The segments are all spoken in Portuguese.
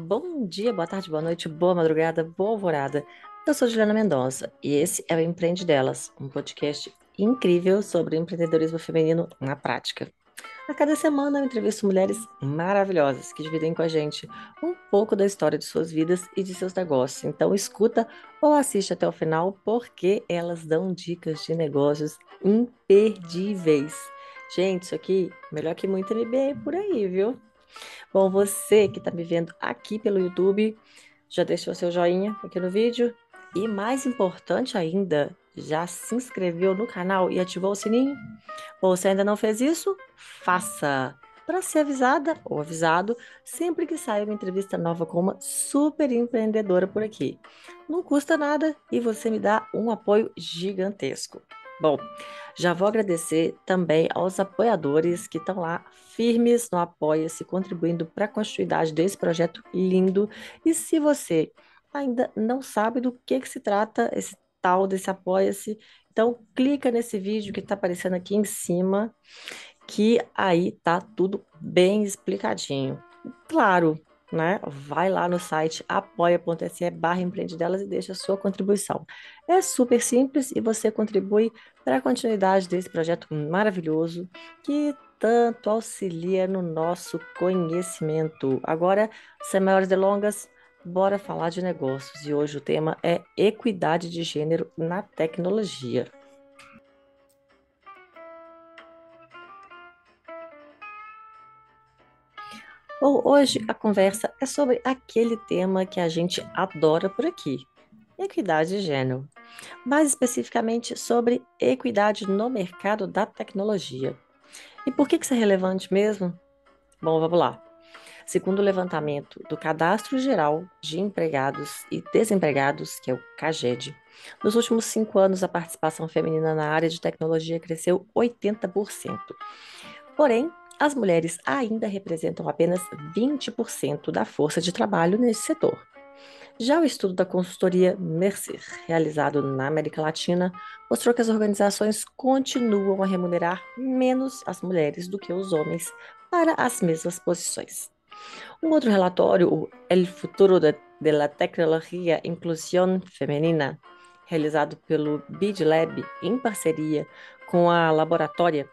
Bom dia, boa tarde, boa noite, boa madrugada, boa alvorada. Eu sou Juliana Mendonça e esse é o Empreende Delas, um podcast incrível sobre empreendedorismo feminino na prática. A cada semana eu entrevisto mulheres maravilhosas que dividem com a gente um pouco da história de suas vidas e de seus negócios. Então escuta ou assiste até o final porque elas dão dicas de negócios imperdíveis. Gente, isso aqui melhor que muito MBA por aí, viu? Bom, você que está me vendo aqui pelo YouTube, já deixou seu joinha aqui no vídeo? E mais importante ainda, já se inscreveu no canal e ativou o sininho? Ou se ainda não fez isso, faça! Para ser avisada ou avisado sempre que sair uma entrevista nova com uma super empreendedora por aqui. Não custa nada e você me dá um apoio gigantesco. Bom, já vou agradecer também aos apoiadores que estão lá firmes no Apoia-se, contribuindo para a continuidade desse projeto lindo. E se você ainda não sabe do que, que se trata esse tal desse Apoia-se, então clica nesse vídeo que está aparecendo aqui em cima, que aí tá tudo bem explicadinho. Claro, né? Vai lá no site apoia.se barra empreendedelas e deixa a sua contribuição. É super simples e você contribui para a continuidade desse projeto maravilhoso que tanto auxilia no nosso conhecimento. Agora, sem maiores delongas, bora falar de negócios e hoje o tema é equidade de gênero na tecnologia. Bom, hoje a conversa é sobre aquele tema que a gente adora por aqui: equidade de gênero. Mais especificamente sobre equidade no mercado da tecnologia. E por que isso é relevante mesmo? Bom, vamos lá. Segundo o levantamento do Cadastro Geral de Empregados e Desempregados, que é o CAGED, nos últimos cinco anos a participação feminina na área de tecnologia cresceu 80%. Porém, as mulheres ainda representam apenas 20% da força de trabalho nesse setor. Já o estudo da consultoria Mercer, realizado na América Latina, mostrou que as organizações continuam a remunerar menos as mulheres do que os homens para as mesmas posições. Um outro relatório, o El Futuro de, de la Tecnología Inclusión Femenina, realizado pelo BID Lab em parceria com a Laboratória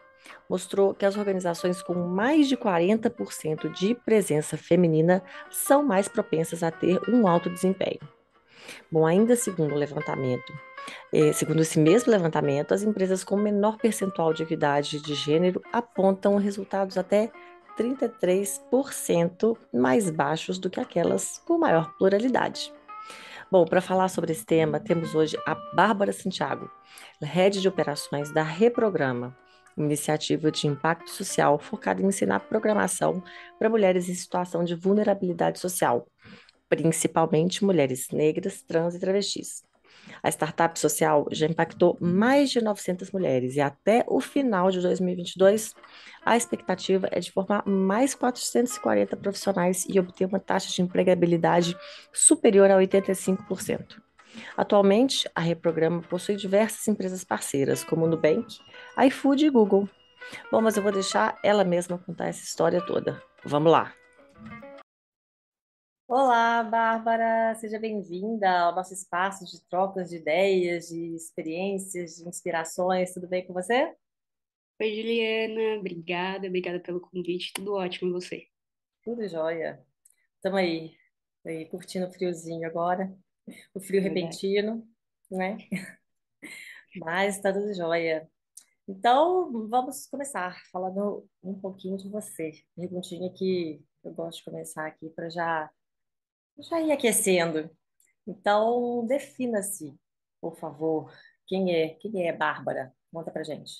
mostrou que as organizações com mais de 40% de presença feminina são mais propensas a ter um alto desempenho. Bom, ainda segundo o levantamento, eh, segundo esse mesmo levantamento, as empresas com menor percentual de equidade de gênero apontam resultados até 33% mais baixos do que aquelas com maior pluralidade. Bom, para falar sobre esse tema, temos hoje a Bárbara Santiago, head de operações da Reprograma, iniciativa de impacto social focada em ensinar programação para mulheres em situação de vulnerabilidade social, principalmente mulheres negras, trans e travestis. A startup social já impactou mais de 900 mulheres e até o final de 2022, a expectativa é de formar mais 440 profissionais e obter uma taxa de empregabilidade superior a 85%. Atualmente, a Reprograma possui diversas empresas parceiras, como Nubank, iFood e Google. Bom, mas eu vou deixar ela mesma contar essa história toda. Vamos lá! Olá, Bárbara, seja bem-vinda ao nosso espaço de trocas de ideias, de experiências, de inspirações. Tudo bem com você? Oi, Juliana, obrigada, obrigada pelo convite. Tudo ótimo, e você? Tudo jóia. Estamos aí, aí curtindo o friozinho agora o frio repentino, né? Mas está tudo jóia. Então, vamos começar falando um pouquinho de você. Perguntinha que eu gosto de começar aqui para já, já ir aquecendo. Então, defina-se, por favor. Quem é? Quem é Bárbara? Conta pra gente.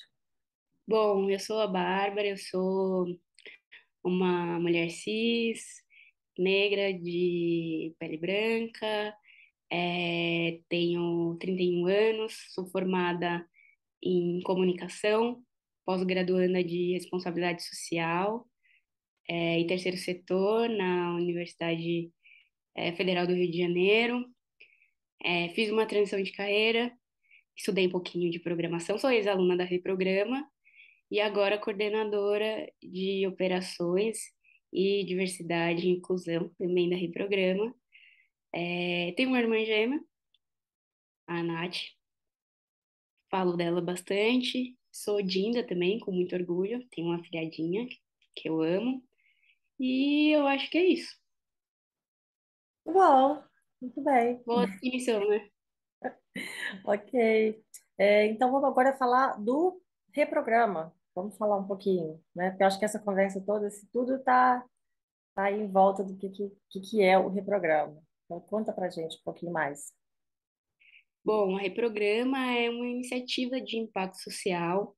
Bom, eu sou a Bárbara, eu sou uma mulher cis, negra, de pele branca, é, tenho 31 anos, sou formada em comunicação, pós-graduanda de responsabilidade social é, e terceiro setor na Universidade é, Federal do Rio de Janeiro. É, fiz uma transição de carreira, estudei um pouquinho de programação, sou ex-aluna da Reprograma e agora coordenadora de operações e Diversidade e Inclusão, também da Reprograma. É, tenho uma irmã gêmea, a Nath, falo dela bastante. Sou Dinda também, com muito orgulho. Tenho uma filhadinha que eu amo. E eu acho que é isso. Bom, muito bem. Boa definição, né? Ok. É, então vamos agora falar do reprograma. Vamos falar um pouquinho, né? Porque eu acho que essa conversa toda, esse tudo está tá aí em volta do que, que, que é o reprograma. Então conta pra gente um pouquinho mais. Bom, a Reprograma é uma iniciativa de impacto social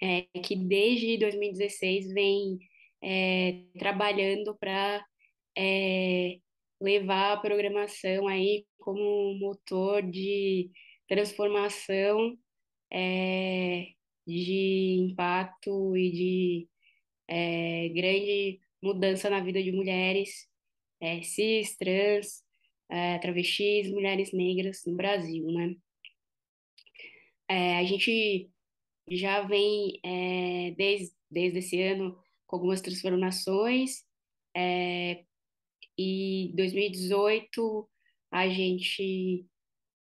é, que desde 2016 vem é, trabalhando para é, levar a programação aí como motor de transformação, é, de impacto e de é, grande mudança na vida de mulheres é, cis, trans, é, travestis, mulheres negras no Brasil, né? É, a gente já vem é, desde, desde esse ano com algumas transformações é, e 2018 a gente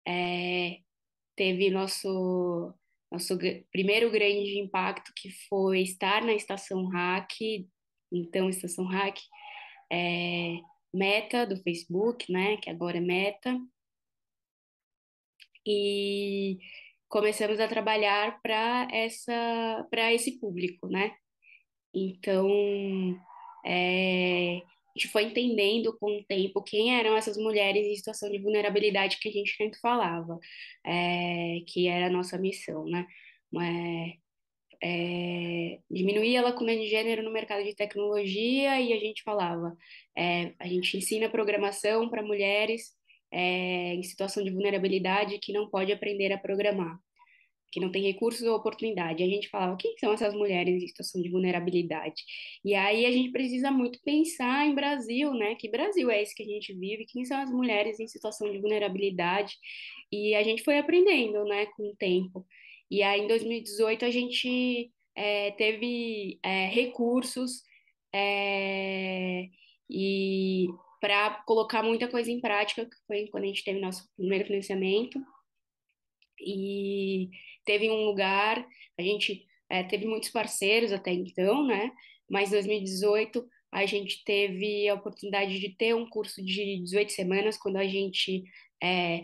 é, teve nosso nosso primeiro grande impacto que foi estar na estação Hack, então estação Hack é, Meta do Facebook, né, que agora é Meta, e começamos a trabalhar para essa para esse público, né? Então, é, a gente foi entendendo com o tempo quem eram essas mulheres em situação de vulnerabilidade que a gente tanto falava, é, que era a nossa missão, né? É, é, diminuir a lacuna de gênero no mercado de tecnologia e a gente falava, é, a gente ensina programação para mulheres é, em situação de vulnerabilidade que não pode aprender a programar, que não tem recursos ou oportunidade. A gente falava, quem são essas mulheres em situação de vulnerabilidade? E aí a gente precisa muito pensar em Brasil, né? Que Brasil é esse que a gente vive? Quem são as mulheres em situação de vulnerabilidade? E a gente foi aprendendo, né, com o tempo. E aí, em 2018, a gente é, teve é, recursos é, e para colocar muita coisa em prática, que foi quando a gente teve nosso primeiro financiamento. E teve um lugar, a gente teve muitos parceiros até então, né? Mas em 2018 a gente teve a oportunidade de ter um curso de 18 semanas, quando a gente é,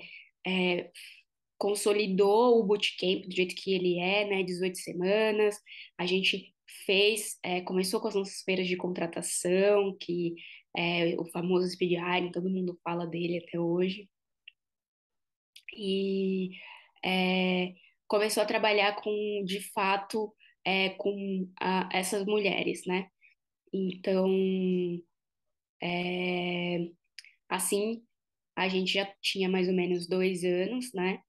consolidou o bootcamp do jeito que ele é, né, 18 semanas. A gente fez, é, começou com as nossas feiras de contratação, que é o famoso speed hiring, todo mundo fala dele até hoje. E é, começou a trabalhar com, de fato, é, com a, essas mulheres, né? Então, é, assim, a gente já tinha mais ou menos dois anos, né?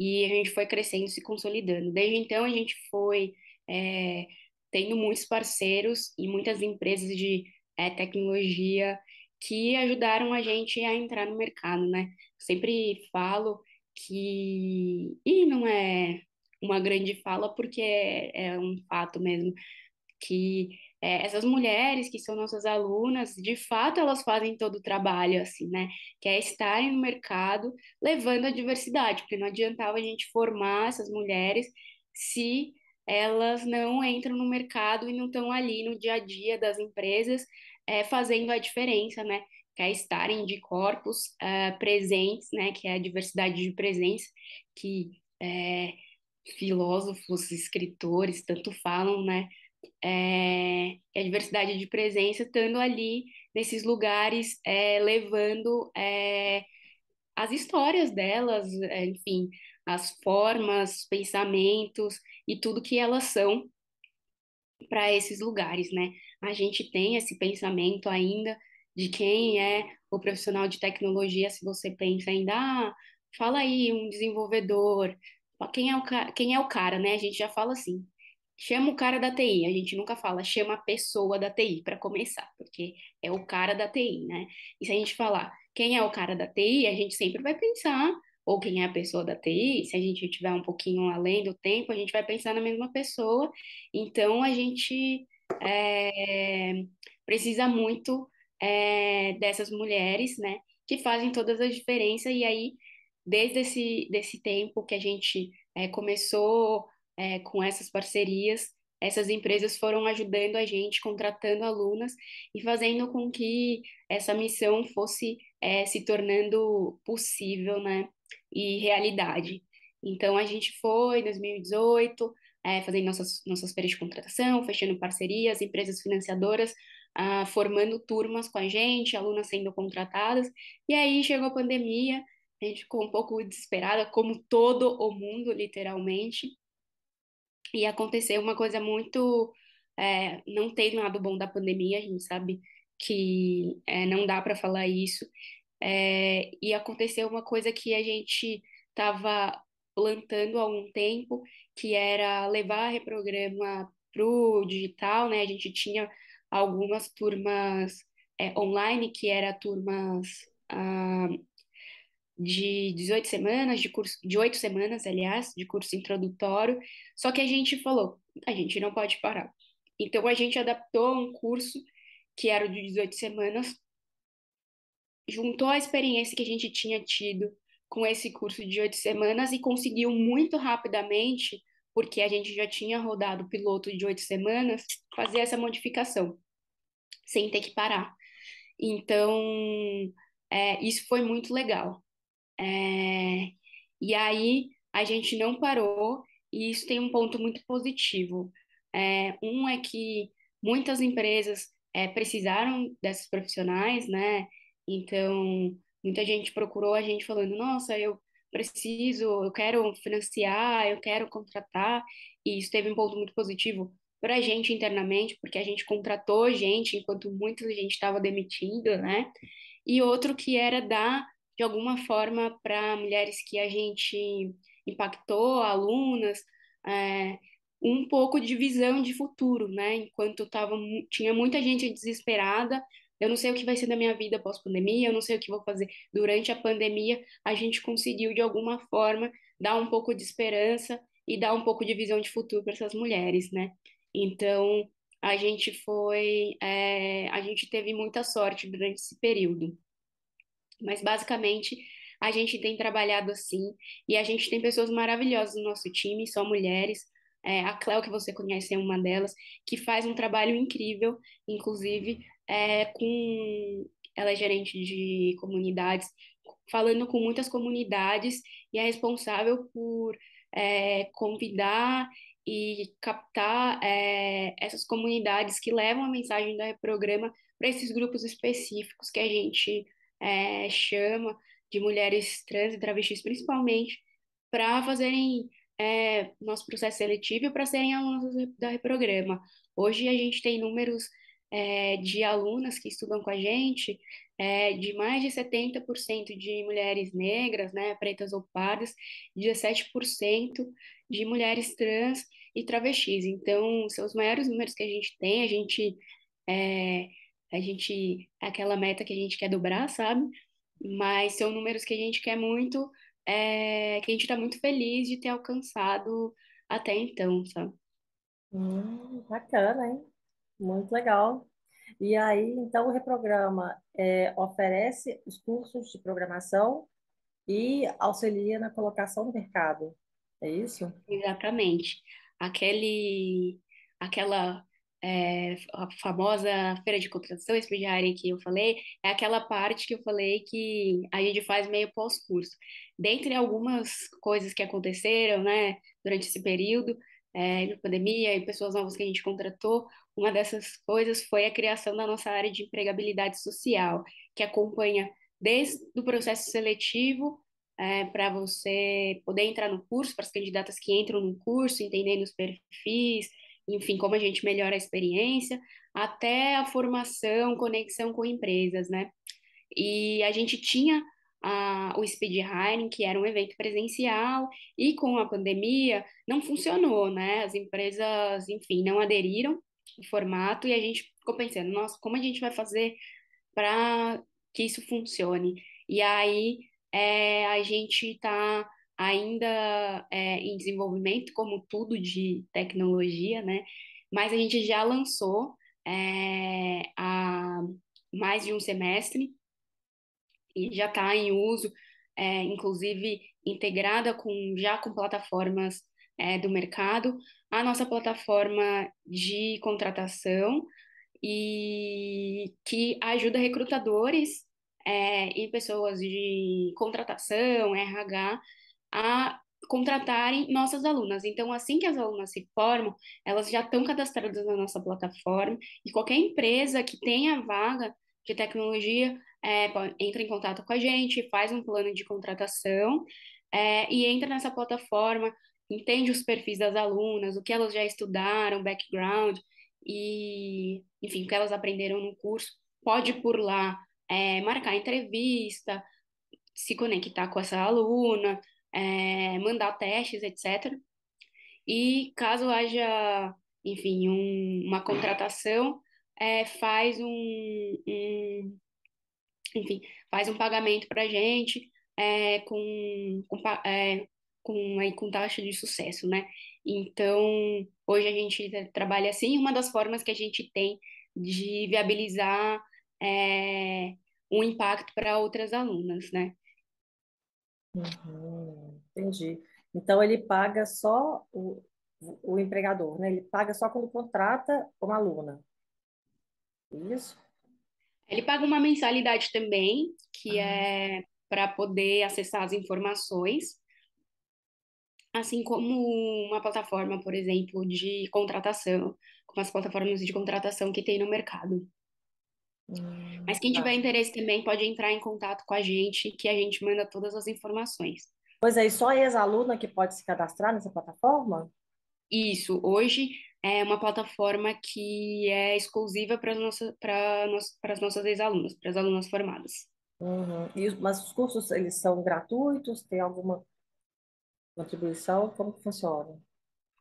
E a gente foi crescendo, se consolidando. Desde então, a gente foi é, tendo muitos parceiros e muitas empresas de é, tecnologia que ajudaram a gente a entrar no mercado, né? Sempre falo que, e não é uma grande fala, porque é, é um fato mesmo, que é, essas mulheres que são nossas alunas, de fato elas fazem todo o trabalho, assim, né? Que é estarem no mercado levando a diversidade, porque não adiantava a gente formar essas mulheres se elas não entram no mercado e não estão ali no dia a dia das empresas é, fazendo a diferença, né? Que é estarem de corpos é, presentes, né? Que é a diversidade de presença, que é, filósofos, escritores tanto falam, né? É, a diversidade de presença, estando ali nesses lugares, é, levando é, as histórias delas, é, enfim, as formas, pensamentos e tudo que elas são para esses lugares, né? A gente tem esse pensamento ainda de quem é o profissional de tecnologia, se você pensa ainda, ah, fala aí um desenvolvedor, quem é o, quem é o cara, né? A gente já fala assim, Chama o cara da TI, a gente nunca fala chama a pessoa da TI para começar, porque é o cara da TI, né? E se a gente falar quem é o cara da TI, a gente sempre vai pensar, ou quem é a pessoa da TI, se a gente tiver um pouquinho além do tempo, a gente vai pensar na mesma pessoa. Então a gente é, precisa muito é, dessas mulheres, né, que fazem todas as diferenças. E aí, desde esse desse tempo que a gente é, começou é, com essas parcerias, essas empresas foram ajudando a gente, contratando alunas e fazendo com que essa missão fosse é, se tornando possível, né, e realidade. Então, a gente foi em 2018, é, fazendo nossas, nossas feiras de contratação, fechando parcerias, empresas financiadoras, ah, formando turmas com a gente, alunas sendo contratadas, e aí chegou a pandemia, a gente ficou um pouco desesperada, como todo o mundo, literalmente, e aconteceu uma coisa muito. É, não tem lado bom da pandemia, a gente sabe que é, não dá para falar isso. É, e aconteceu uma coisa que a gente estava plantando há um tempo, que era levar a reprograma para o digital, né? A gente tinha algumas turmas é, online, que era turmas ah, de 18 semanas, de curso, de 8 semanas, aliás, de curso introdutório, só que a gente falou, a gente não pode parar. Então a gente adaptou um curso que era de 18 semanas, juntou a experiência que a gente tinha tido com esse curso de 8 semanas e conseguiu muito rapidamente, porque a gente já tinha rodado o piloto de 8 semanas, fazer essa modificação, sem ter que parar. Então, é, isso foi muito legal. É, e aí a gente não parou, e isso tem um ponto muito positivo. É, um é que muitas empresas é, precisaram dessas profissionais, né? Então, muita gente procurou a gente falando, nossa, eu preciso, eu quero financiar, eu quero contratar, e isso teve um ponto muito positivo para a gente internamente, porque a gente contratou gente enquanto muita gente estava demitindo, né? E outro que era dar de alguma forma para mulheres que a gente impactou, alunas, é, um pouco de visão de futuro, né? Enquanto tava, tinha muita gente desesperada, eu não sei o que vai ser da minha vida pós-pandemia, eu não sei o que vou fazer durante a pandemia, a gente conseguiu de alguma forma dar um pouco de esperança e dar um pouco de visão de futuro para essas mulheres, né? Então, a gente foi, é, a gente teve muita sorte durante esse período. Mas basicamente a gente tem trabalhado assim e a gente tem pessoas maravilhosas no nosso time, são mulheres. É, a Cléo, que você conhece, é uma delas, que faz um trabalho incrível, inclusive é, com. Ela é gerente de comunidades, falando com muitas comunidades e é responsável por é, convidar e captar é, essas comunidades que levam a mensagem do programa para esses grupos específicos que a gente é, chama de mulheres trans e travestis, principalmente, para fazerem é, nosso processo seletivo para serem alunas do programa. Hoje a gente tem números é, de alunas que estudam com a gente, é, de mais de 70% de mulheres negras, né, pretas ou pardas, 17% de mulheres trans e travestis. Então, são os maiores números que a gente tem, a gente é, a gente, aquela meta que a gente quer dobrar, sabe? Mas são números que a gente quer muito, é, que a gente está muito feliz de ter alcançado até então, sabe? Hum, bacana, hein? Muito legal. E aí, então, o Reprograma é, oferece os cursos de programação e auxilia na colocação no mercado. É isso? Exatamente. Aquele, aquela é, a famosa feira de contratação estagiária que eu falei, é aquela parte que eu falei que a gente faz meio pós-curso. Dentre algumas coisas que aconteceram, né, durante esse período, é, de pandemia e pessoas novas que a gente contratou, uma dessas coisas foi a criação da nossa área de empregabilidade social, que acompanha desde o processo seletivo é, para você poder entrar no curso, para as candidatas que entram no curso, entendendo os perfis, enfim, como a gente melhora a experiência, até a formação, conexão com empresas, né? E a gente tinha a, o Speed Hiring, que era um evento presencial, e com a pandemia não funcionou, né? As empresas, enfim, não aderiram ao formato e a gente ficou pensando, nossa, como a gente vai fazer para que isso funcione? E aí é, a gente está ainda é, em desenvolvimento, como tudo de tecnologia, né? mas a gente já lançou é, há mais de um semestre e já está em uso, é, inclusive integrada com já com plataformas é, do mercado, a nossa plataforma de contratação e que ajuda recrutadores é, e pessoas de contratação, RH, a contratarem nossas alunas. Então, assim que as alunas se formam, elas já estão cadastradas na nossa plataforma e qualquer empresa que tenha vaga de tecnologia é, entra em contato com a gente, faz um plano de contratação é, e entra nessa plataforma, entende os perfis das alunas, o que elas já estudaram, background e, enfim, o que elas aprenderam no curso, pode por lá é, marcar entrevista, se conectar com essa aluna, é, mandar testes, etc. E caso haja, enfim, um, uma contratação, é, faz um, um, enfim, faz um pagamento para a gente é, com, com, com, aí, com taxa de sucesso, né? Então, hoje a gente trabalha assim, uma das formas que a gente tem de viabilizar é, um impacto para outras alunas, né? Uhum, entendi. Então ele paga só o, o empregador, né? Ele paga só quando contrata uma aluna. Isso? Ele paga uma mensalidade também, que Ah, é para poder acessar as informações, assim como uma plataforma, por exemplo, de contratação, como as plataformas de contratação que tem no mercado. Hum, Mas quem tiver tá. interesse também pode entrar em contato com a gente, que a gente manda todas as informações. Pois é, e só ex-aluna que pode se cadastrar nessa plataforma? Isso, hoje é uma plataforma que é exclusiva para as nossas, para para as nossas ex-alunas, para as alunas formadas. Uhum. E, os- mas os cursos, eles são gratuitos? Tem alguma contribuição? Como que funciona?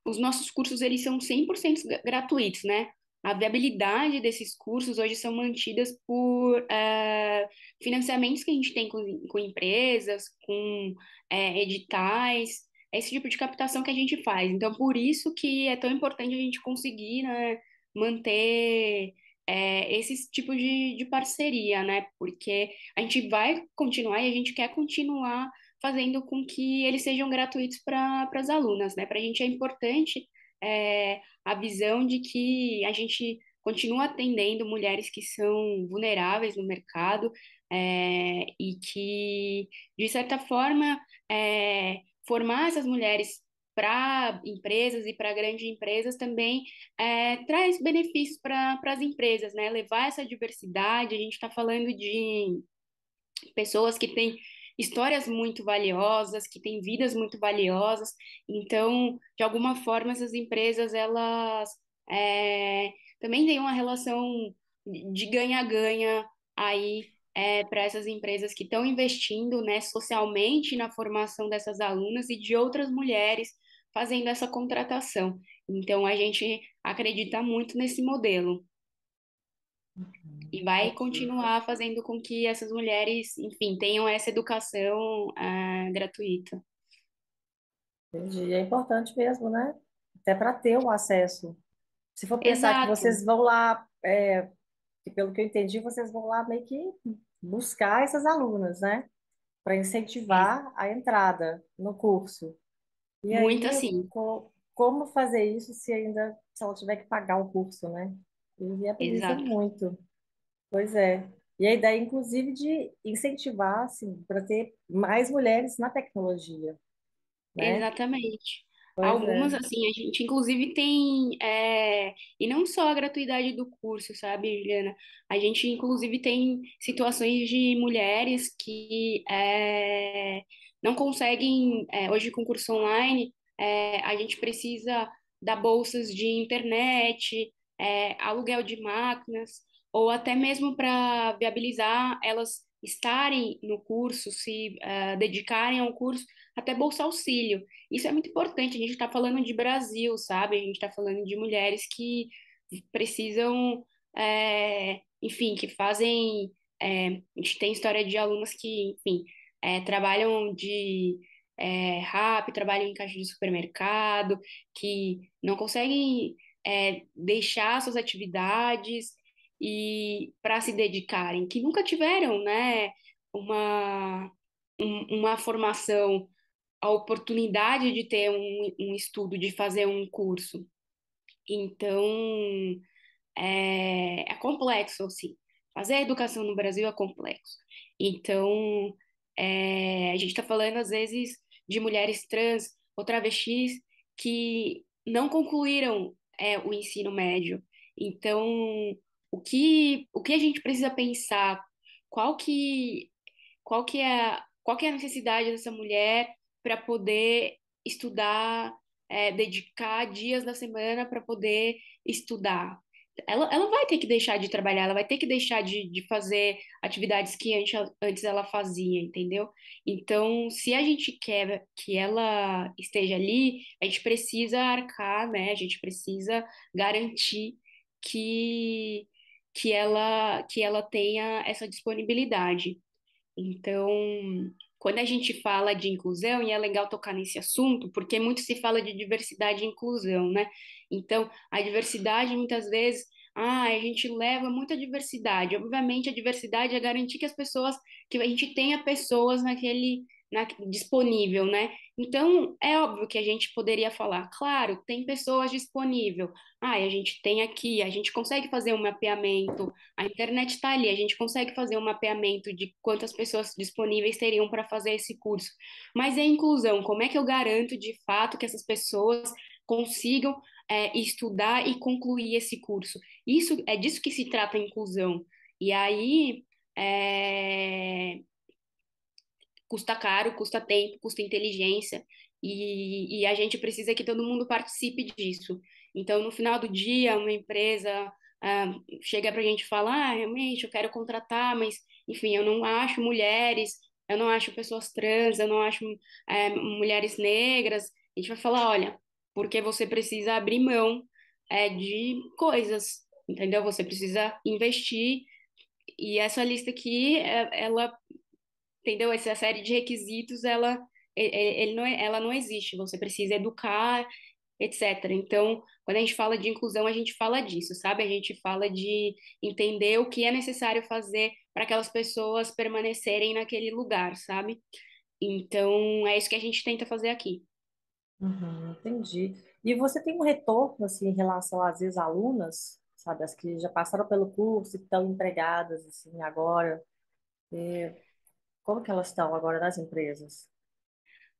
Os nossos cursos, eles são 100% gra- gratuitos, né? A viabilidade desses cursos hoje são mantidas por eh, financiamentos que a gente tem com, com empresas, com eh, editais, é esse tipo de captação que a gente faz. Então, por isso que é tão importante a gente conseguir, né, manter eh, esses tipos de, de parceria, né? Porque a gente vai continuar e a gente quer continuar fazendo com que eles sejam gratuitos para as alunas, né? Para a gente é importante é, a visão de que a gente continua atendendo mulheres que são vulneráveis no mercado é, e que, de certa forma, é, formar essas mulheres para empresas e para grandes empresas também é, traz benefícios para as empresas, né? Levar essa diversidade, a gente está falando de pessoas que têm histórias muito valiosas, que têm vidas muito valiosas. Então, de alguma forma, essas empresas elas é, também têm uma relação de ganha-ganha aí é, para essas empresas que estão investindo, né, socialmente na formação dessas alunas e de outras mulheres fazendo essa contratação. Então, a gente acredita muito nesse modelo e vai Entendi. continuar fazendo com que essas mulheres, enfim, tenham essa educação ah, gratuita. Entendi. É importante mesmo, né? Até para ter o acesso. Se for pensar que Exato, vocês vão lá, é, que pelo que eu entendi, vocês vão lá meio que buscar essas alunas, né? Para incentivar a entrada no curso. E muito aí, assim, co- como fazer isso se ainda, se ela tiver que pagar o curso, né? E viabiliza exato, muito. Pois é. E a ideia, inclusive, de incentivar, assim, para ter mais mulheres na tecnologia, né? exatamente. Pois Algumas, é. assim, a gente inclusive tem, é, e não só a gratuidade do curso, sabe, Juliana? A gente inclusive tem situações de mulheres que é, não conseguem, é, hoje com curso online, é, a gente precisa dar bolsas de internet, é, aluguel de máquinas, ou até mesmo para viabilizar elas estarem no curso, se é, dedicarem ao curso, até bolsa auxílio. Isso é muito importante. A gente está falando de Brasil, sabe? A gente está falando de mulheres que precisam, é, enfim, que fazem. é, a gente tem história de alunas que, enfim, é, trabalham de é, rap, trabalham em caixa de supermercado, que não conseguem é, deixar suas atividades e para se dedicarem, que nunca tiveram, né, uma, um- uma formação, a oportunidade de ter um, um estudo, de fazer um curso. Então, é, é complexo, assim. Fazer educação no Brasil é complexo. Então, é, a gente está falando, às vezes, de mulheres trans ou travestis que não concluíram, é, o ensino médio. Então, o que, o que a gente precisa pensar? Qual que, qual que é, qual que é a necessidade dessa mulher para poder estudar, é, dedicar dias da semana para poder estudar? Ela, ela vai ter que deixar de trabalhar, ela vai ter que deixar de, de fazer atividades que antes, antes ela fazia, entendeu? Então, se a gente quer que ela esteja ali, a gente precisa arcar, né? A gente precisa garantir que, que ela, que ela tenha essa disponibilidade. Então, quando a gente fala de inclusão, e é legal tocar nesse assunto, porque muito se fala de diversidade e inclusão, né? Então, a diversidade muitas vezes, ah, a gente leva muita diversidade. Obviamente, a diversidade é garantir que as pessoas, que a gente tenha pessoas naquele, na, disponível, né? Então, é óbvio que a gente poderia falar, claro, tem pessoas disponível. Ah, a gente tem aqui, a gente consegue fazer um mapeamento, a internet está ali, a gente consegue fazer um mapeamento de quantas pessoas disponíveis teriam para fazer esse curso. Mas é inclusão, como é que eu garanto de fato que essas pessoas consigam é, estudar e concluir esse curso? Isso é disso que se trata a inclusão. E aí é, custa caro, custa tempo, custa inteligência, e, e a gente precisa que todo mundo participe disso. Então, no final do dia, uma empresa ah, chega para a gente falar, ah, realmente, eu quero contratar, mas, enfim, eu não acho mulheres, eu não acho pessoas trans, eu não acho é, mulheres negras. A gente vai falar, olha, porque você precisa abrir mão é, de coisas, entendeu? Você precisa investir, e essa lista aqui, é- ela entendeu? Essa série de requisitos, ela, ele, não, é- ela não existe. Você precisa educar, etc. Então, quando a gente fala de inclusão, a gente fala disso, sabe? A gente fala de entender o que é necessário fazer para aquelas pessoas permanecerem naquele lugar, sabe? Então, é isso que a gente tenta fazer aqui. Uhum, entendi. E você tem um retorno, assim, em relação às ex-alunas, sabe, as que já passaram pelo curso e estão empregadas, assim, agora? Como que elas estão agora nas empresas?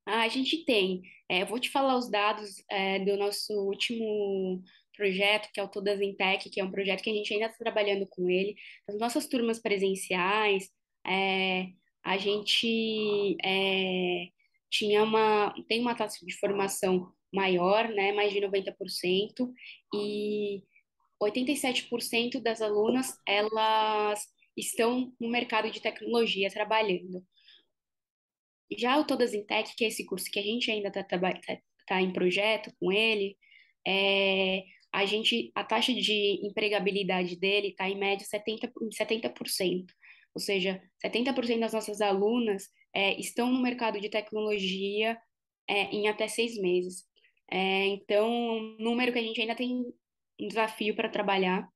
Ah, a gente tem. É, vou te falar os dados, é, do nosso último projeto, que é o Todas em Tech, que é um projeto que a gente ainda está trabalhando com ele. As nossas turmas presenciais, é, a gente é, tinha uma, tem uma taxa de formação maior, né, mais de 90%, e 87% das alunas, elas estão no mercado de tecnologia trabalhando. Já o Todas em Tech, que é esse curso que a gente ainda está tá, tá em projeto com ele, é, a gente, a taxa de empregabilidade dele está em média 70, por- 70%. Ou seja, 70% das nossas alunas é, estão no mercado de tecnologia é, em até seis meses. É, então, um número que a gente ainda tem um desafio para trabalhar.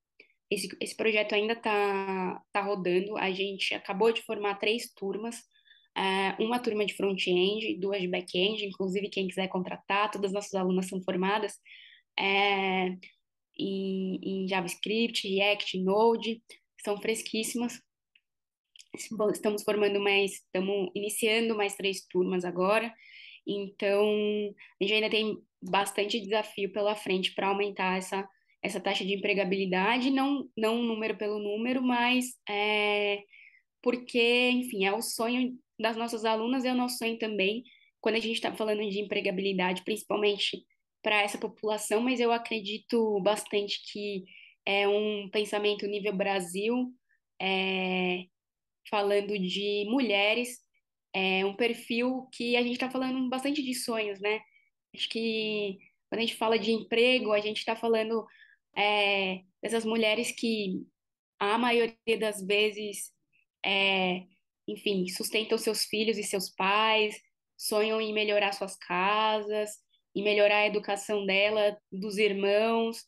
Esse, esse projeto ainda está tá rodando. A gente acabou de formar três turmas é, uma turma de front-end, duas de back-end, inclusive quem quiser contratar, todas as nossas alunas são formadas é, em, em JavaScript, React, Node, são fresquíssimas. Estamos formando mais, estamos iniciando mais três turmas agora, então a gente ainda tem bastante desafio pela frente para aumentar essa, essa taxa de empregabilidade, não, não número pelo número, mas é, porque, enfim, é o sonho das nossas alunas, é o nosso sonho também, quando a gente está falando de empregabilidade, principalmente para essa população, mas eu acredito bastante que é um pensamento nível Brasil, é, falando de mulheres, é um perfil que a gente está falando bastante de sonhos, né? Acho que quando a gente fala de emprego, a gente está falando é, dessas mulheres que a maioria das vezes é, enfim, sustentam seus filhos e seus pais, sonham em melhorar suas casas, em melhorar a educação dela, dos irmãos.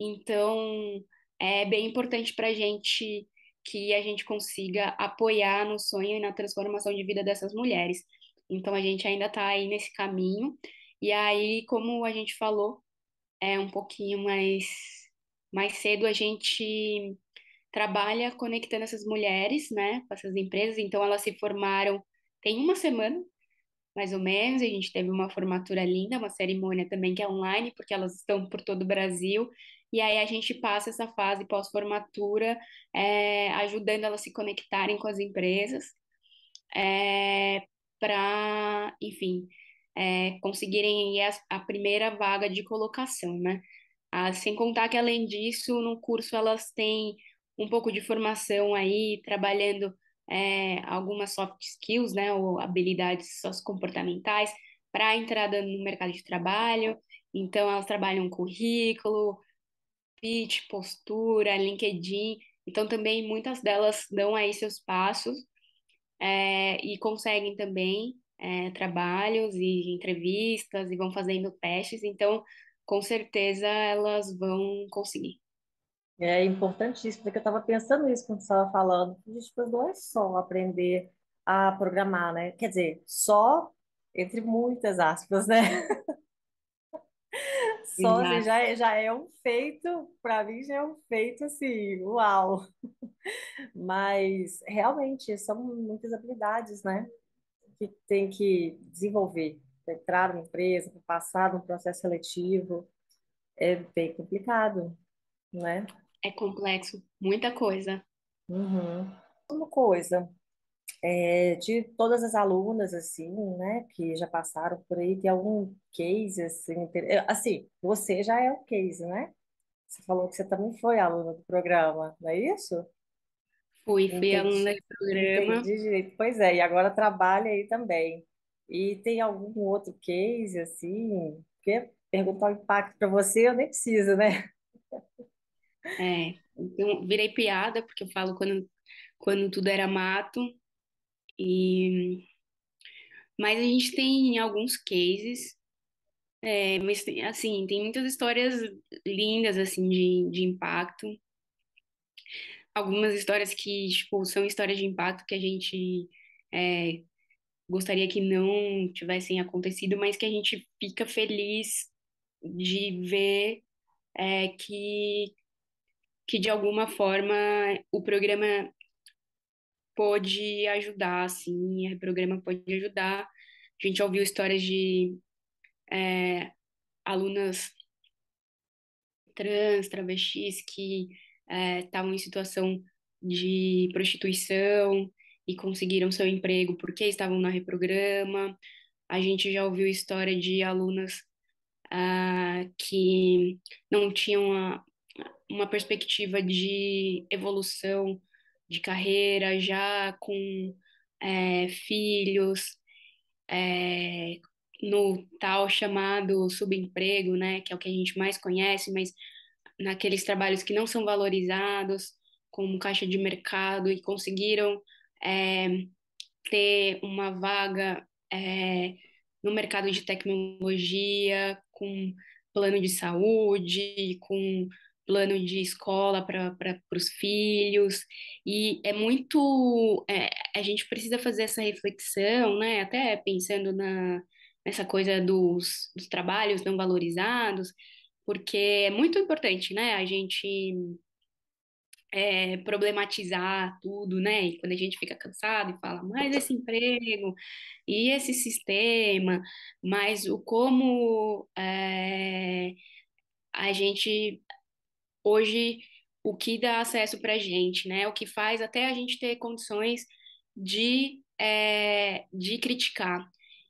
Então, é bem importante para a gente que a gente consiga apoiar no sonho e na transformação de vida dessas mulheres. Então, a gente ainda está aí nesse caminho. E aí, como a gente falou, é um pouquinho mais, mais cedo, a gente trabalha conectando essas mulheres, né, com essas empresas. Então, elas se formaram tem uma semana, mais ou menos. A gente teve uma formatura linda, uma cerimônia também que é online, porque elas estão por todo o Brasil. E aí a gente passa essa fase pós-formatura, é, ajudando elas a se conectarem com as empresas, é, para, enfim, é, conseguirem a, a primeira vaga de colocação, né? Ah, sem contar que, além disso, no curso elas têm um pouco de formação aí, trabalhando algumas soft skills, né, ou habilidades sociocomportamentais para a entrada no mercado de trabalho. Então, elas trabalham currículo, pitch, postura, LinkedIn. Então, também muitas delas dão aí seus passos é, e conseguem também é, trabalhos e entrevistas e vão fazendo testes. Então, com certeza, elas vão conseguir. É importantíssimo, porque eu estava pensando nisso quando você estava falando. Gente, mas não é só aprender a programar, né? Quer dizer, só entre muitas aspas, né? Só assim, já, é- já é um feito, para mim já é um feito assim, uau! Mas realmente são muitas habilidades, né? Que tem que desenvolver para entrar numa empresa, para passar num processo seletivo. É bem complicado, né? É complexo, muita coisa. Uhum. Uma coisa. É, de todas as alunas, assim, né, que já passaram por aí, tem algum case, assim, assim, você já é o case, né? Você falou que você também foi aluna do programa, não é isso? Fui, fui aluna do programa. entendi direito. Pois é, e agora trabalha aí também. E tem algum outro case, assim, porque perguntar o impacto para você, eu nem preciso, né? É, então, virei piada, porque eu falo quando, quando tudo era mato. E, mas a gente tem alguns cases, é, mas tem- assim, tem muitas histórias lindas assim de, de impacto. Algumas histórias que, tipo, são histórias de impacto que a gente é, gostaria que não tivessem acontecido, mas que a gente fica feliz de ver é, que, que de alguma forma o programa pôde ajudar, assim, o programa pode ajudar. A gente ouviu histórias de é, alunas trans, travestis que é, estavam em situação de prostituição e conseguiram seu emprego porque estavam na reprograma. A gente já ouviu história de alunas ah, que não tinham a- uma perspectiva de evolução de carreira, já com é, filhos, é, no tal chamado subemprego, né, que é o que a gente mais conhece, mas naqueles trabalhos que não são valorizados, como caixa de mercado, e conseguiram é, ter uma vaga é, no mercado de tecnologia, com plano de saúde, com plano de escola para os filhos. E é muito. é, a gente precisa fazer essa reflexão, né? Até pensando na, nessa coisa dos, dos trabalhos não valorizados, porque é muito importante, né? A gente é, problematizar tudo, né? E quando a gente fica cansado e fala, mas esse emprego e esse sistema, mas o como é, a gente hoje o que dá acesso para a gente, né? O que faz até a gente ter condições de, é, de criticar.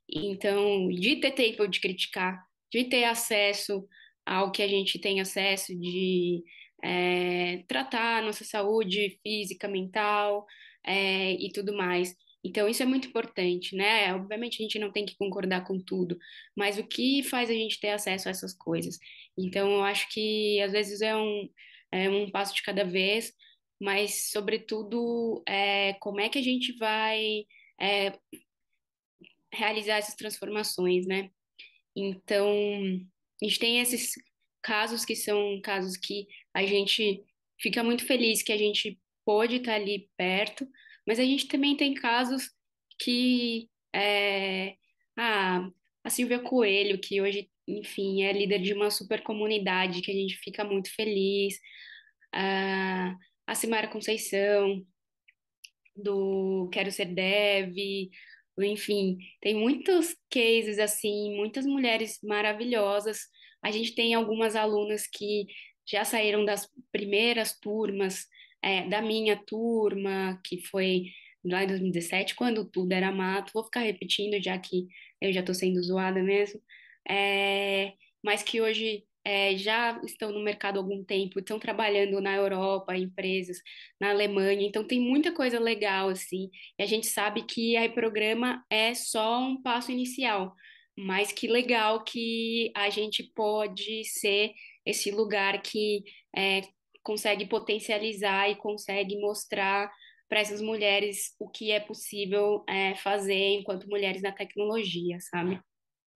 Então, de ter tempo de criticar, de ter acesso ao que a gente tem acesso, de é, tratar nossa saúde física, mental, é, e tudo mais. Então, isso é muito importante, né? Obviamente, a gente não tem que concordar com tudo, mas o que faz a gente ter acesso a essas coisas? Então, eu acho que às vezes é um, é um passo de cada vez, mas, sobretudo, é, como é que a gente vai é, realizar essas transformações, né? Então, a gente tem esses casos que são casos que a gente fica muito feliz que a gente pôde estar ali perto, mas a gente também tem casos que é, a Silvia Coelho, que hoje, enfim, é líder de uma super comunidade que a gente fica muito feliz, a Simara Conceição, do Quero Ser Dev, enfim, tem muitos cases assim, muitas mulheres maravilhosas. A gente tem algumas alunas que já saíram das primeiras turmas, é, da minha turma, que foi lá em 2017, quando tudo era mato. Vou ficar repetindo, já que eu já estou sendo zoada mesmo. É, mas que hoje é, já estão no mercado há algum tempo, estão trabalhando na Europa, empresas, na Alemanha, então tem muita coisa legal, assim, e a gente sabe que a programa é só um passo inicial, mas que legal que a gente pode ser esse lugar que é, consegue potencializar e consegue mostrar para essas mulheres o que é possível é, fazer enquanto mulheres na tecnologia, sabe?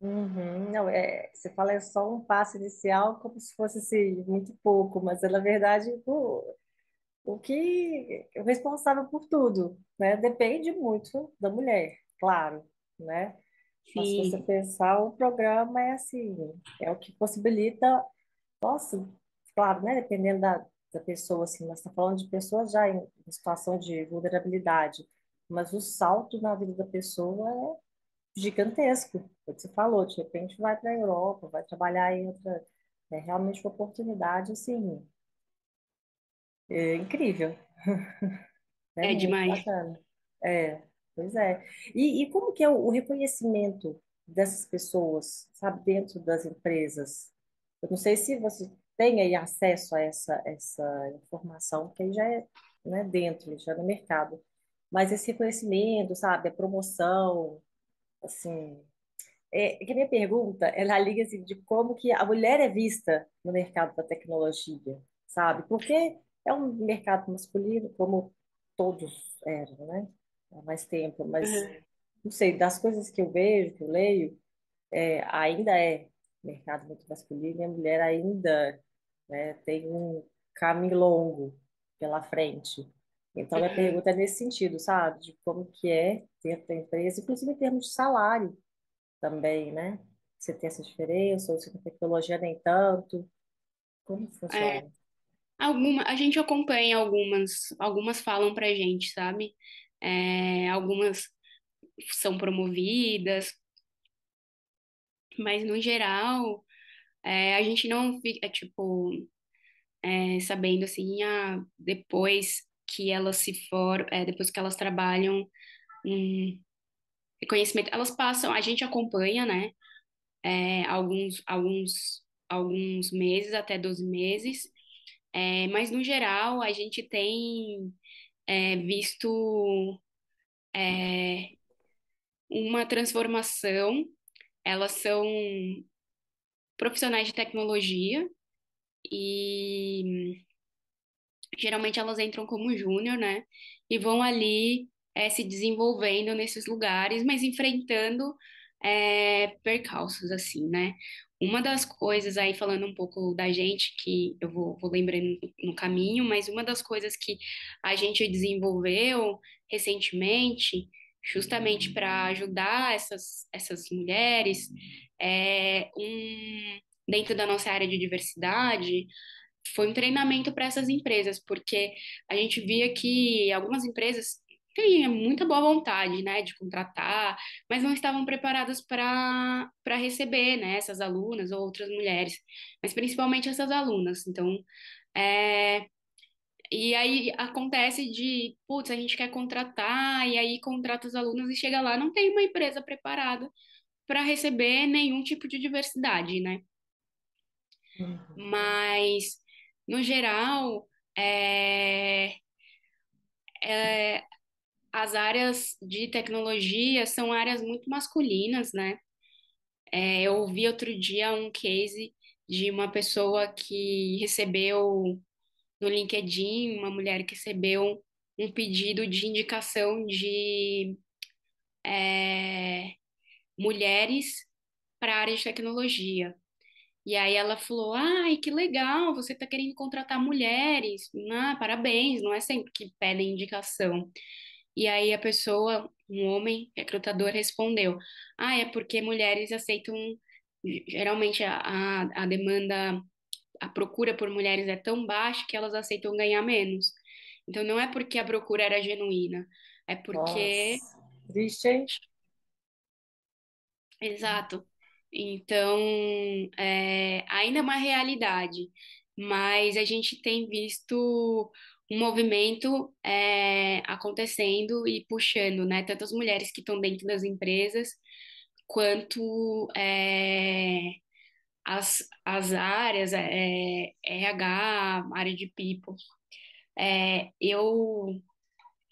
Uhum. Não, é, você fala é só um passo inicial, como se fosse assim, muito pouco, mas é, na verdade o, o que é o responsável por tudo, né? Depende muito da mulher, claro, né? Mas se você Sim, pensar, o programa é assim, é o que possibilita, nossa, claro, né? Dependendo da, da pessoa, assim, nós estamos falando de pessoas já em, situação de vulnerabilidade, mas o salto na vida da pessoa gigantesco. Como você falou, de repente vai para a Europa, vai trabalhar em outra. É realmente uma oportunidade, assim, é incrível. É é demais. bacana. É, pois é. E, e como que é o, o reconhecimento dessas pessoas, sabe, dentro das empresas? Eu não sei se você tem aí acesso a essa, essa informação, que aí já é, né, dentro, já é no mercado. Mas esse reconhecimento, sabe, a promoção, assim, É, que a minha pergunta, ela liga assim, de como que a mulher é vista no mercado da tecnologia, sabe? Porque é um mercado masculino, como todos eram, né? Há mais tempo, mas Uhum. não sei, das coisas que eu vejo, que eu leio, é, ainda é mercado muito masculino e a mulher ainda, né, tem um caminho longo pela frente. Então, minha Uhum. pergunta é nesse sentido, sabe? De como que é dentro da empresa, inclusive em termos de salário também, né? Você tem essa diferença, ou se com tecnologia nem tanto. Como É, funciona? alguma, a gente acompanha algumas, algumas falam pra gente, sabe? É, algumas são promovidas, mas no geral, é, a gente não fica, tipo, é, sabendo assim, ah, depois que elas se for, é, depois que elas trabalham um elas passam, a gente acompanha, né? é, alguns, alguns, alguns meses, até 12 meses, é, mas no geral a gente tem é, visto é, uma transformação. Elas são profissionais de tecnologia e geralmente elas entram como júnior, né? E vão ali é, se desenvolvendo nesses lugares, mas enfrentando é, percalços, assim, né? Uma das coisas aí, falando um pouco da gente, que eu vou, vou lembrando no caminho, mas uma das coisas que a gente desenvolveu recentemente, justamente para ajudar essas, essas mulheres, é um, dentro da nossa área de diversidade, foi um treinamento para essas empresas, porque a gente via que algumas empresas têm muita boa vontade, né, de contratar, mas não estavam preparadas para receber, né, essas alunas ou outras mulheres, mas principalmente essas alunas. Então, é, e aí acontece de, putz, a gente quer contratar, e aí contrata os alunos e chega lá, não tem uma empresa preparada para receber nenhum tipo de diversidade, né? Uhum. Mas, no geral, é, é, as áreas de tecnologia são áreas muito masculinas, né? É, eu ouvi outro dia um case de uma pessoa que recebeu no LinkedIn, uma mulher que recebeu um pedido de indicação de é, mulheres para a área de tecnologia. E aí ela falou: Ai, que legal, você está querendo contratar mulheres. Ah, parabéns, não é sempre que pedem indicação. E aí a pessoa, um homem recrutador, respondeu: Ah, é porque mulheres aceitam, geralmente a, a, a demanda, a procura por mulheres é tão baixa que elas aceitam ganhar menos. Então não é porque a procura era genuína, é porque Nossa, triste, hein? Exato. Então, é, ainda é uma realidade, mas a gente tem visto um movimento é, acontecendo e puxando, né? Tanto as mulheres que estão dentro das empresas, quanto é, as, as áreas, é, RH, área de people. É, eu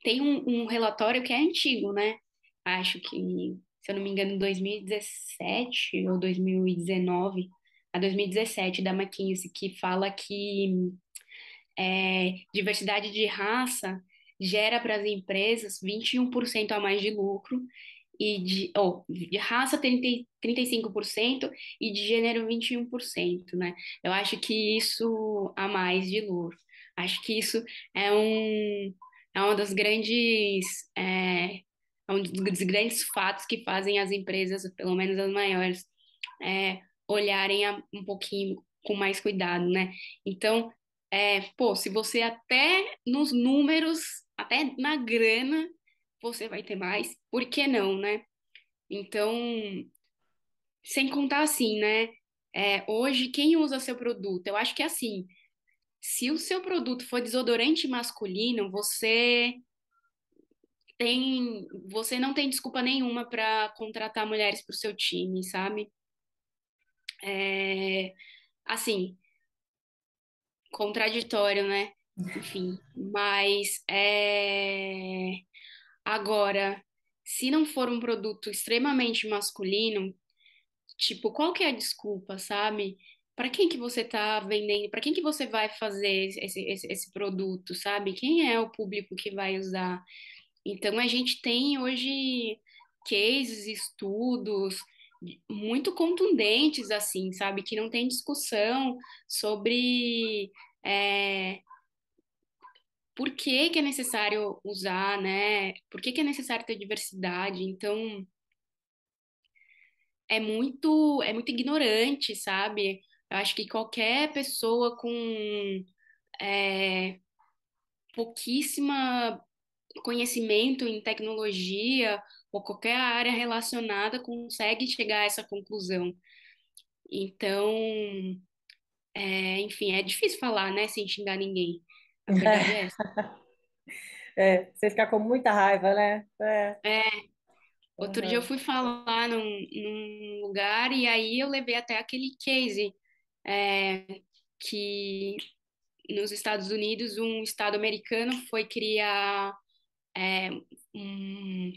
tenho um, um relatório que é antigo, né? Acho que se eu não me engano, 2017 ou 2019, a 2017 da McKinsey, que fala que é, diversidade de raça gera para as empresas 21% a mais de lucro e de, oh, de raça 30, 35% e de gênero 21%, né? Eu acho que isso a mais de lucro. Acho que isso é um é uma das grandes é, é um dos grandes fatos que fazem as empresas, pelo menos as maiores, é, olharem a, um pouquinho com mais cuidado, né? Então, é, pô, se você até nos números, até na grana, você vai ter mais, por que não, né? Então, sem contar assim, né? É, hoje, quem usa seu produto? Eu acho que é assim, se o seu produto for desodorante masculino, você tem, você não tem desculpa nenhuma para contratar mulheres para o seu time, sabe? É, assim, contraditório, né? Enfim, mas é, agora, se não for um produto extremamente masculino, tipo, qual que é a desculpa, sabe? Para quem que você está vendendo? Para quem que você vai fazer esse, esse, esse produto, sabe? Quem é o público que vai usar? Então, a gente tem hoje cases, estudos muito contundentes, assim, sabe? Que não tem discussão sobre é, por que que é necessário usar, né? Por que que é necessário ter diversidade? Então, é muito, é muito ignorante, sabe? Eu acho que qualquer pessoa com é, pouquíssima conhecimento em tecnologia ou qualquer área relacionada consegue chegar a essa conclusão. Então, é, enfim, é difícil falar, né, sem xingar ninguém. A verdade é essa. É, você fica com muita raiva, né? É, É, outro dia eu uhum. fui falar num, num lugar e aí eu levei até aquele case é, que nos Estados Unidos um estado americano foi criar é, um,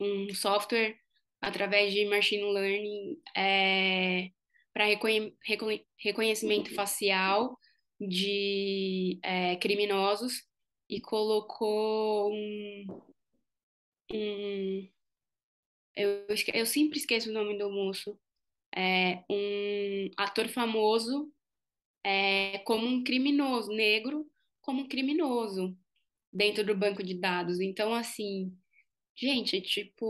um software através de machine learning é, para reconhe reconhe reconhecimento facial de é, criminosos e colocou um, um eu, eu sempre esqueço o nome do moço, é, um ator famoso é, como um criminoso, negro como um criminoso dentro do banco de dados. Então, assim, gente, tipo,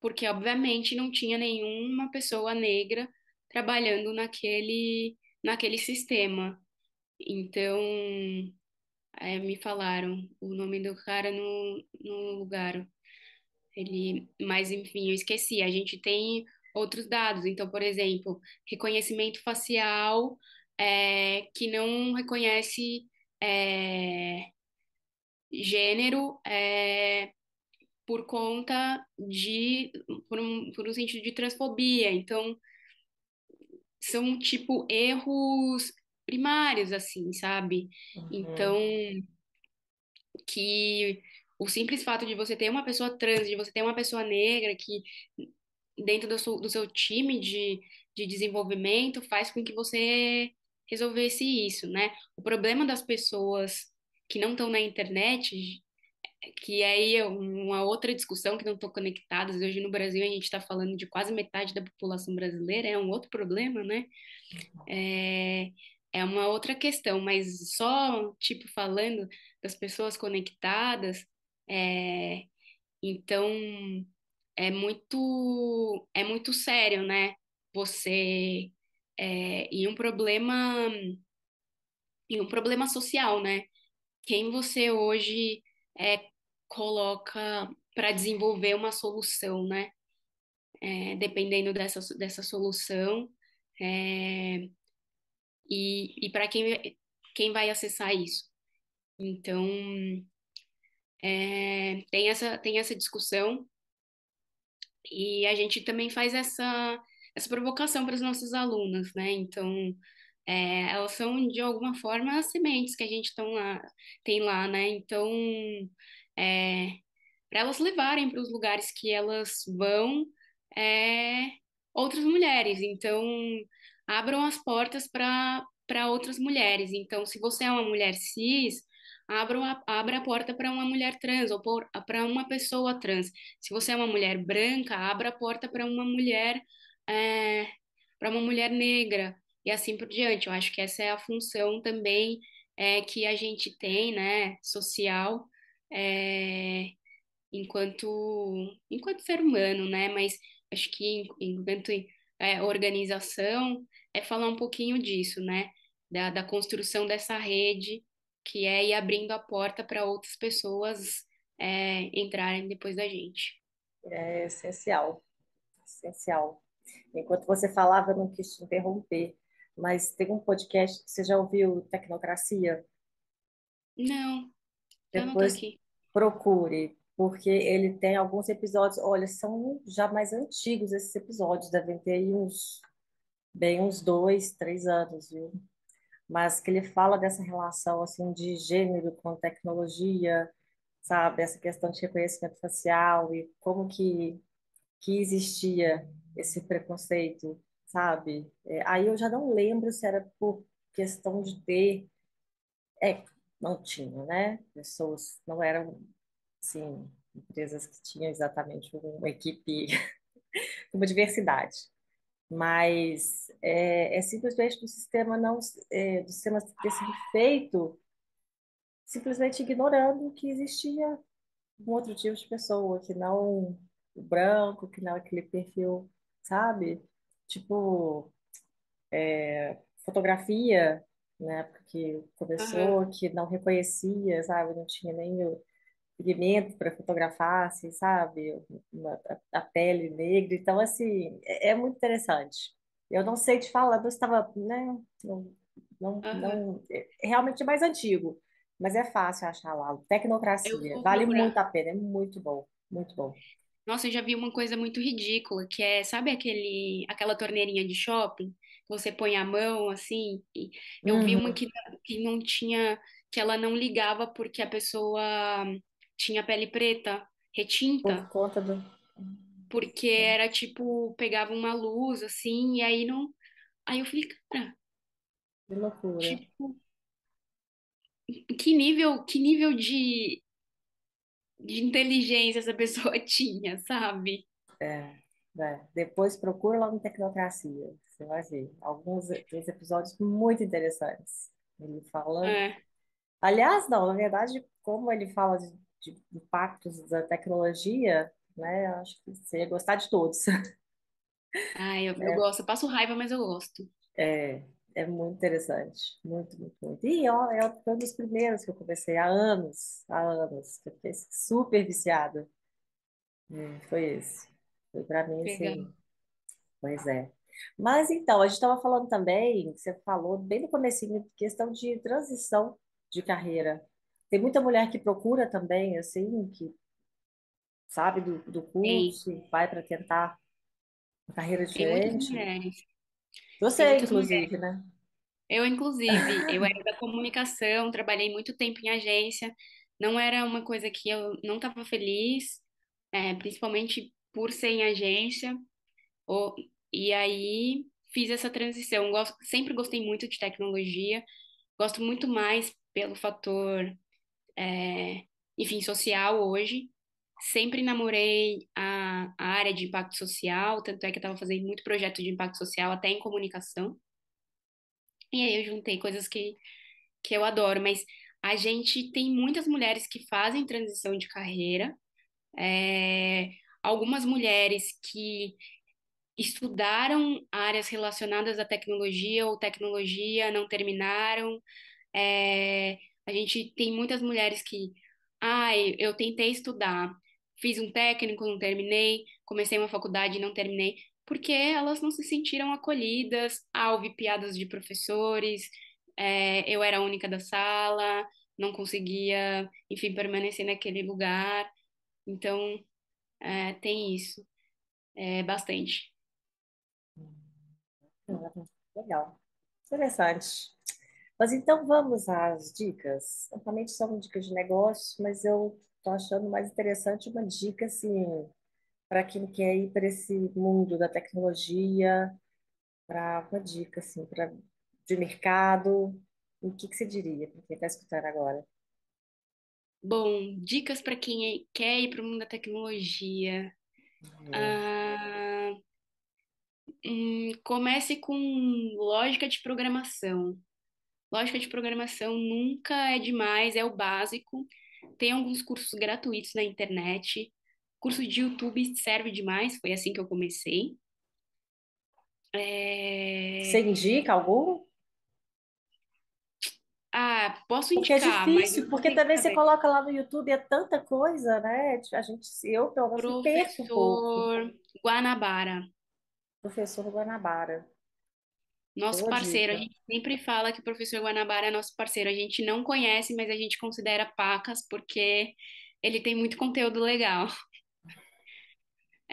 porque obviamente não tinha nenhuma pessoa negra trabalhando naquele, naquele sistema. Então, é, me falaram o nome do cara no, no lugar. Ele, mas enfim, eu esqueci. A gente tem outros dados. Então, por exemplo, reconhecimento facial é, que não reconhece é, gênero é, por conta de por um, por um sentido de transfobia. Então, são tipo erros primários, assim, sabe? Então, Uhum. que o simples fato de você ter uma pessoa trans, de você ter uma pessoa negra que dentro do seu, do seu time de, de desenvolvimento faz com que você resolvesse isso, né? O problema das pessoas que não estão na internet que aí é uma outra discussão que não estão conectadas. Hoje no Brasil a gente está falando de quase metade da população brasileira, é um outro problema, né? É, é uma outra questão, mas só, tipo, falando das pessoas conectadas, é, então é muito, é muito sério, né? Você é, e um problema e um problema social, né? Quem você hoje é, coloca para desenvolver uma solução, né? É, dependendo dessa, dessa solução, é, e, e para quem, quem vai acessar isso. Então, é, tem essa, tem essa discussão e a gente também faz essa, essa provocação para as nossas alunas, né? Então, é, elas são, de alguma forma, as sementes que a gente tão lá, tem lá, né? Então, é, para elas levarem para os lugares que elas vão é, outras mulheres. Então, abram as portas para outras mulheres. Então, se você é uma mulher cis, abra abra a porta para uma mulher trans ou para uma pessoa trans. Se você é uma mulher branca, abra a porta para uma mulher é, para uma mulher negra e assim por diante. Eu acho que essa é a função também é, que a gente tem, né, social, é, enquanto enquanto ser humano, né? Mas acho que enquanto é, organização é falar um pouquinho disso, né? Da, da construção dessa rede que é ir abrindo a porta para outras pessoas é, entrarem depois da gente. É essencial, essencial. Enquanto você falava, eu não quis te interromper, mas tem um podcast que você já ouviu, Tecnocracia? Não, eu não tô Depois aqui. procure, porque ele tem alguns episódios, olha, são já mais antigos esses episódios, devem ter aí uns, bem uns dois, três anos, viu? Mas que ele fala dessa relação, assim, de gênero com tecnologia, sabe? Essa questão de reconhecimento facial e como que que existia esse preconceito, sabe? É, aí eu já não lembro se era por questão de ter. É, não tinha, né? Pessoas não eram, assim, empresas que tinham exatamente uma equipe com uma diversidade. Mas é, é simplesmente do sistema não, é, do sistema ter sido feito simplesmente ignorando que existia um outro tipo de pessoa, que não o branco, que não aquele perfil, sabe? Tipo, fotografia, na época que começou, que não reconhecia, sabe? Não tinha nem o pigmento para fotografar, assim, sabe? Uma- a, a pele negra. Então, assim, é, é muito interessante. Eu não sei te falar, eu estava, né? Não, não, aham. não, é realmente é mais antigo, mas é fácil achar lá. Tecnocracia, vale procurar. muito a pena, é muito bom, muito bom. Nossa, eu já vi uma coisa muito ridícula, que é, sabe aquele, aquela torneirinha de shopping? Você põe a mão assim? E eu vi uma Uhum. que, que não tinha, que ela não ligava porque a pessoa tinha pele preta, Por retinta, conta do. porque era tipo, pegava uma luz assim, e aí não. Aí eu falei, cara, Que loucura. tipo, que nível, que nível de, de inteligência essa pessoa tinha, sabe? É, é. Depois procura lá no Tecnocracia. Você vai ver. Alguns episódios muito interessantes. Ele falando. É. Aliás, não, na verdade, como ele fala de, de impactos da tecnologia, né? eu Acho que você ia gostar de todos. Ai, eu, eu gosto, eu passo raiva, mas eu gosto. É, é muito interessante. Muito, muito, muito. E ó, é um dos primeiros que eu comecei há anos, há anos. Eu fiquei super viciada. Hum, foi esse. Foi para mim, Legal. assim. Pois é. Mas então, a gente estava falando também, você falou bem no comecinho, questão de transição de carreira. Tem muita mulher que procura também, assim, que sabe do, do curso, e vai para tentar uma carreira diferente. Você, mulheres. inclusive, né? Eu, inclusive, eu era da comunicação, trabalhei muito tempo em agência. Não era uma coisa que eu não estava feliz, é, principalmente por ser em agência. Ou, e aí fiz essa transição. Gosto, sempre gostei muito de tecnologia. Gosto muito mais pelo fator enfim, social hoje. Sempre namorei a, a área de impacto social, tanto é que eu estava fazendo muito projeto de impacto social, até em comunicação. E aí eu juntei coisas que, que eu adoro, mas a gente tem muitas mulheres que fazem transição de carreira, é, algumas mulheres que estudaram áreas relacionadas à tecnologia ou tecnologia, não terminaram. É, a gente tem muitas mulheres que, ai, eu tentei estudar, fiz um técnico, não terminei, comecei uma faculdade e não terminei, porque elas não se sentiram acolhidas, ah, ouvi piadas de professores, é, eu era a única da sala, não conseguia, enfim, permanecer naquele lugar. Então, é, tem isso, é, bastante. Legal. Interessante. Mas então vamos às dicas. Normalmente são dicas de negócio, mas eu estou achando mais interessante uma dica assim para quem quer ir para esse mundo da tecnologia, para uma dica assim para de mercado. O que que você diria para quem está escutando agora? Bom, dicas para quem quer ir para o mundo da tecnologia. É. Ah, hum, comece com lógica de programação. Lógica de programação nunca é demais, é o básico. Tem alguns cursos gratuitos na internet. Curso de YouTube serve demais, foi assim que eu comecei. Você É, indica algum? Ah, posso Porque é indicar, difícil, porque também você coloca lá no YouTube, é tanta coisa, né? A gente, eu, pelo menos, me perco um pouco. Professor Guanabara, Professor Guanabara. Nosso Boa parceiro. A gente sempre fala que o professor Guanabara é nosso parceiro. A gente não conhece, mas a gente considera pacas porque ele tem muito conteúdo legal.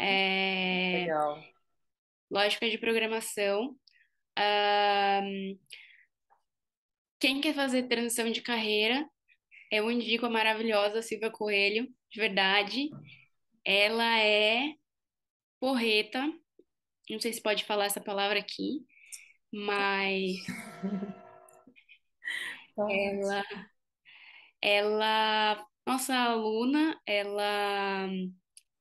É, Legal. Lógica de programação. Ahn, quem quer fazer transição de carreira, eu indico a maravilhosa Silvia Coelho, de verdade. Ela é porreta, não sei se pode falar essa palavra aqui, mas Pode. ela, ela, nossa aluna, ela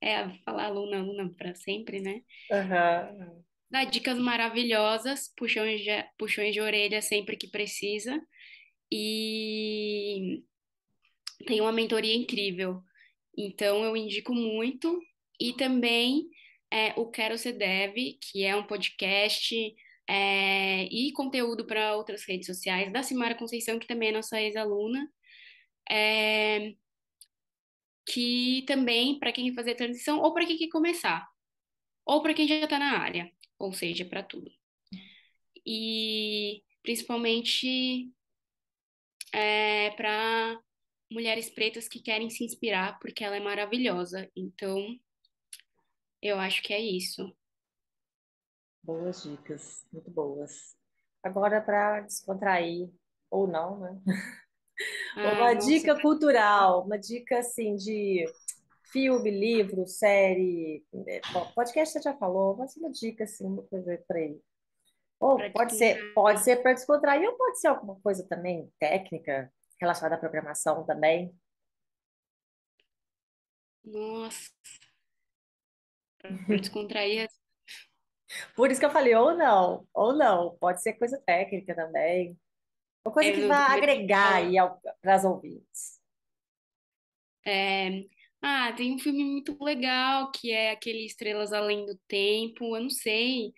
é falar aluna, aluna para sempre, né? Aham. Dá dicas maravilhosas, puxões de, puxões de orelha sempre que precisa e tem uma mentoria incrível. Então eu indico muito e também é, o Quero Ser Dev, que é um podcast é, e conteúdo para outras redes sociais da Simara Conceição, que também é nossa ex-aluna. É, que também para quem quer fazer transição ou para quem quer começar, ou para quem já está na área, ou seja, para tudo. E principalmente é, para mulheres pretas que querem se inspirar, porque ela é maravilhosa. Então, eu acho que é isso. Boas dicas, muito boas. Agora, para descontrair, ou não, né? Ah, Uma dica cultural, uma dica assim de filme, livro, série, po- podcast você já falou, mas uma dica assim, uma coisa para ele. Ou para pode ser, pode ser para descontrair, ou pode ser alguma coisa também técnica relacionada à programação também. Nossa, para descontrair. Por isso que eu falei, ou não, ou não, pode ser coisa técnica também. Uma coisa Eu que vai agregar aí para as ouvintes. É, Ah, tem um filme muito legal que é aquele Estrelas Além do Tempo. Eu não sei,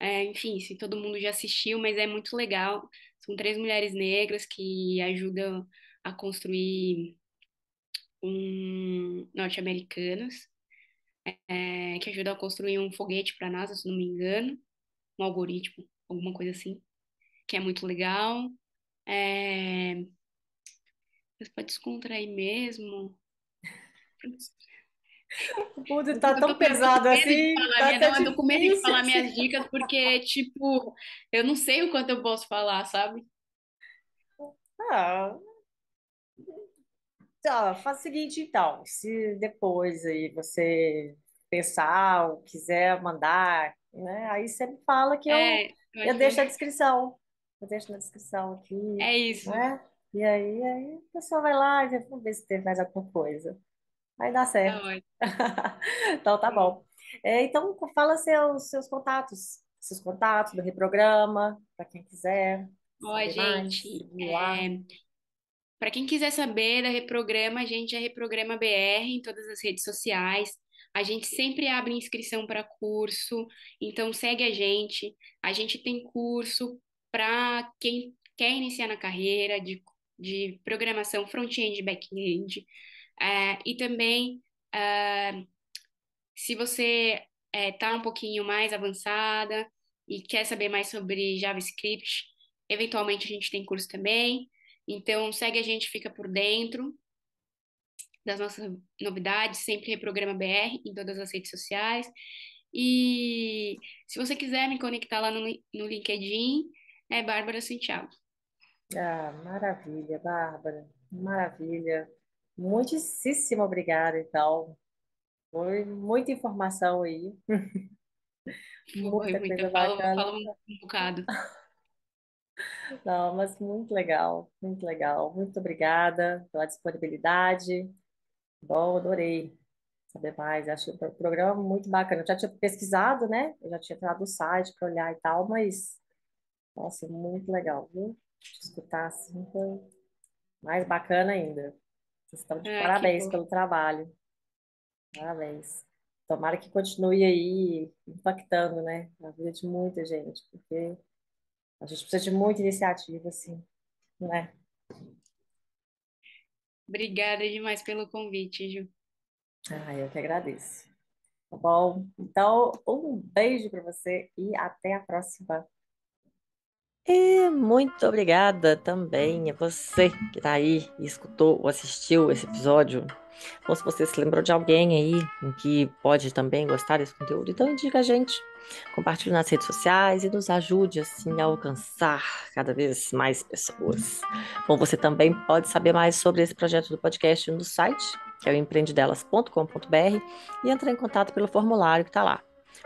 é, enfim, se todo mundo já assistiu, mas é muito legal. São três mulheres negras que ajudam a construir um norte-americanas, é, que ajudam a construir um foguete para a NASA, se não me engano, um algoritmo, alguma coisa assim, que é muito legal. É, mas para descontrair mesmo. O mundo tá tão pesado assim, falar tá minha, até não, eu tô com medo de falar minhas dicas porque, tipo, eu não sei o quanto eu posso falar, sabe? Ah, tá, faz o seguinte então, se depois aí você pensar ou quiser mandar, né, aí você me fala que eu, É, eu eu deixo a descrição. Eu deixo na descrição aqui, é isso. né? E aí, aí a pessoa vai lá e vamos ver se tem mais alguma coisa. Aí dá Tá certo. Então tá bom. É, então fala seus, seus contatos, seus contatos do Reprograma, para quem quiser Ó, mais, gente, lá. Para quem quiser saber da Reprograma, a gente é Reprograma BR em todas as redes sociais. A gente sempre abre inscrição para curso, então segue a gente. A gente tem curso para quem quer iniciar na carreira de, de programação front-end e back-end. É, e também, é, se você está um pouquinho mais avançada e quer saber mais sobre JavaScript, eventualmente a gente tem curso também. Então, segue a gente, fica por dentro das nossas novidades, sempre Reprograma BR em todas as redes sociais. E se você quiser me conectar lá no, no LinkedIn, é Bárbara Santiago. Ah, maravilha, Bárbara. Maravilha. Muitíssimo obrigada, então. Foi muita informação aí, Foi muita muito, coisa falo, bacana. falo um bocado. Não, mas muito legal, muito legal. Muito obrigada pela disponibilidade. Bom, adorei saber mais. Acho o pro- programa muito bacana. Eu já tinha pesquisado, né? Eu já tinha entrado no site para olhar e tal, mas, nossa, muito legal, viu? Te escutar assim foi mais bacana ainda. Vocês estão de que parabéns pelo trabalho. Parabéns. Tomara que continue aí impactando, né, na vida de muita gente, porque a gente precisa de muita iniciativa, assim, né? Obrigada demais pelo convite, Ju. Ah, eu que agradeço. Tá bom? Então, um beijo para você e até a próxima. E muito obrigada também a você que está aí e escutou ou assistiu esse episódio. Ou se você se lembrou de alguém aí que pode também gostar desse conteúdo, então indica a gente. Compartilhe nas redes sociais e nos ajude assim a alcançar cada vez mais pessoas. Bom, você também pode saber mais sobre esse projeto do podcast no site, que é o empreendedelas.com.br, e entrar em contato pelo formulário que está lá.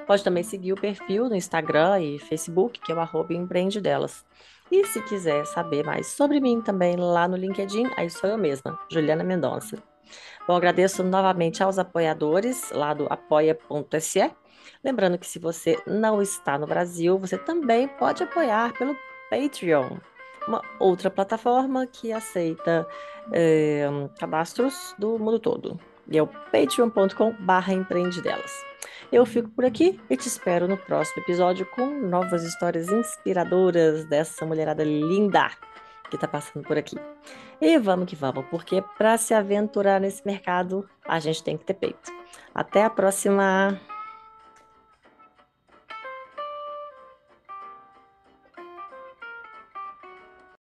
Pode também seguir o perfil no Instagram e Facebook, que é o arroba empreendedelas. E se quiser saber mais sobre mim também lá no LinkedIn, aí sou eu mesma, Juliana Mendonça. Bom, agradeço novamente aos apoiadores lá do apoia.se. Lembrando que se você não está no Brasil, você também pode apoiar pelo Patreon, uma outra plataforma que aceita é, cadastros do mundo todo. E é o patreon.com.br empreendedelas. Eu fico por aqui e te espero no próximo episódio com novas histórias inspiradoras dessa mulherada linda que está passando por aqui. E vamos que vamos, porque para se aventurar nesse mercado, a gente tem que ter peito. Até a próxima!